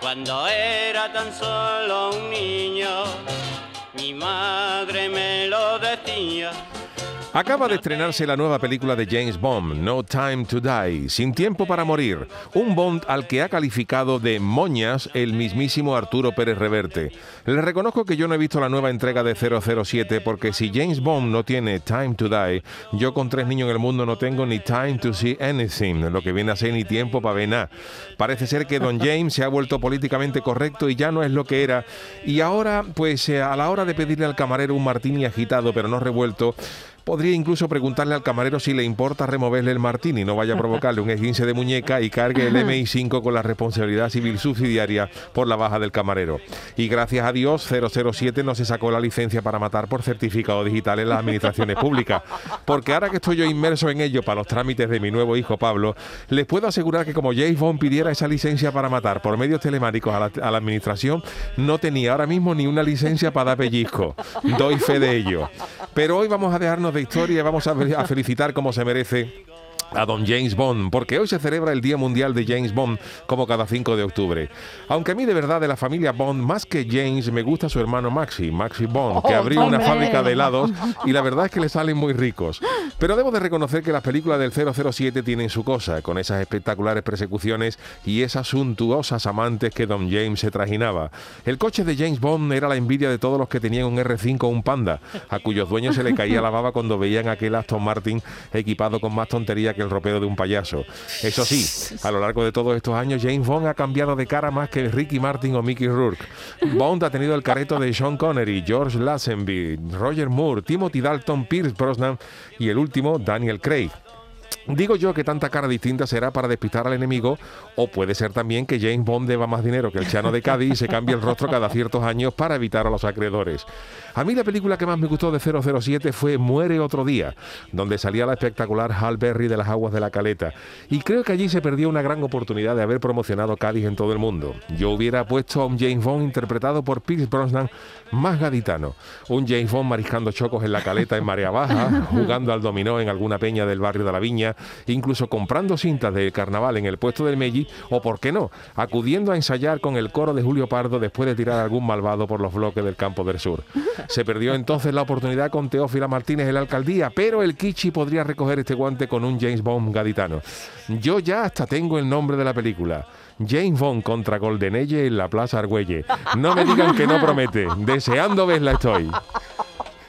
Cuando era tan solo un niño, mi madre me lo decía. Acaba de estrenarse la nueva película de James Bond, No Time to Die, Sin Tiempo para Morir, un Bond al que ha calificado de moñas el mismísimo Arturo Pérez Reverte. Le reconozco que yo no he visto la nueva entrega de 007 porque si James Bond no tiene Time to Die, yo con tres niños en el mundo no tengo ni Time to See Anything, lo que viene a ser ni tiempo para ver nada. Parece ser que Don James se ha vuelto políticamente correcto y ya no es lo que era. Y ahora, pues eh, a la hora de pedirle al camarero un martini agitado pero no revuelto, Podría incluso preguntarle al camarero si le importa removerle el martini, no vaya a provocarle un esguince de muñeca y cargue el MI5 con la responsabilidad civil subsidiaria por la baja del camarero. Y gracias a Dios, 007 no se sacó la licencia para matar por certificado digital en las administraciones públicas. Porque ahora que estoy yo inmerso en ello para los trámites de mi nuevo hijo Pablo, les puedo asegurar que como James Bond pidiera esa licencia para matar por medios telemáticos a la, a la administración, no tenía ahora mismo ni una licencia para dar pellizco. Doy fe de ello. Pero hoy vamos a dejarnos y vamos a, a felicitar como se merece a don James Bond, porque hoy se celebra el Día Mundial de James Bond, como cada 5 de octubre. Aunque a mí de verdad de la familia Bond, más que James, me gusta su hermano Maxi, Maxi Bond, que Oh, abrió una fábrica de helados y la verdad es que le salen muy ricos. Pero debo de reconocer que las películas del 007 tienen su cosa, con esas espectaculares persecuciones y esas suntuosas amantes que don James se trajinaba. El coche de James Bond era la envidia de todos los que tenían un R5 o un Panda, a cuyos dueños se le caía la baba cuando veían aquel Aston Martin equipado con más tontería que el ropero de un payaso. Eso sí, a lo largo de todos estos años, James Bond ha cambiado de cara más que Ricky Martin o Mickey Rourke. Bond ha tenido el careto de Sean Connery, George Lazenby, Roger Moore, Timothy Dalton, Pierce Brosnan y el último, Daniel Craig. Digo yo que tanta cara distinta será para despistar al enemigo, o puede ser también que James Bond deba más dinero que el Chano de Cádiz y se cambie el rostro cada ciertos años para evitar a los acreedores. A mí la película que más me gustó de 007 fue Muere otro día, donde salía la espectacular Hal Berry de las aguas de la caleta. Y creo que allí se perdió una gran oportunidad de haber promocionado Cádiz en todo el mundo. Yo hubiera puesto a un James Bond interpretado por Pierce Brosnan más gaditano. Un James Bond mariscando chocos en la caleta en marea baja, jugando al dominó en alguna peña del barrio de la Viña, incluso comprando cintas de carnaval en el puesto del Melli, o por qué no, acudiendo a ensayar con el coro de Julio Pardo después de tirar algún malvado por los bloques del campo del sur. Se perdió entonces la oportunidad con Teófila Martínez en la alcaldía, pero el Kichi podría recoger este guante con un James Bond gaditano. Yo ya hasta tengo el nombre de la película. James Bond contra Goldenelle en la Plaza Argüelle. No me digan que no promete. Deseando verla estoy.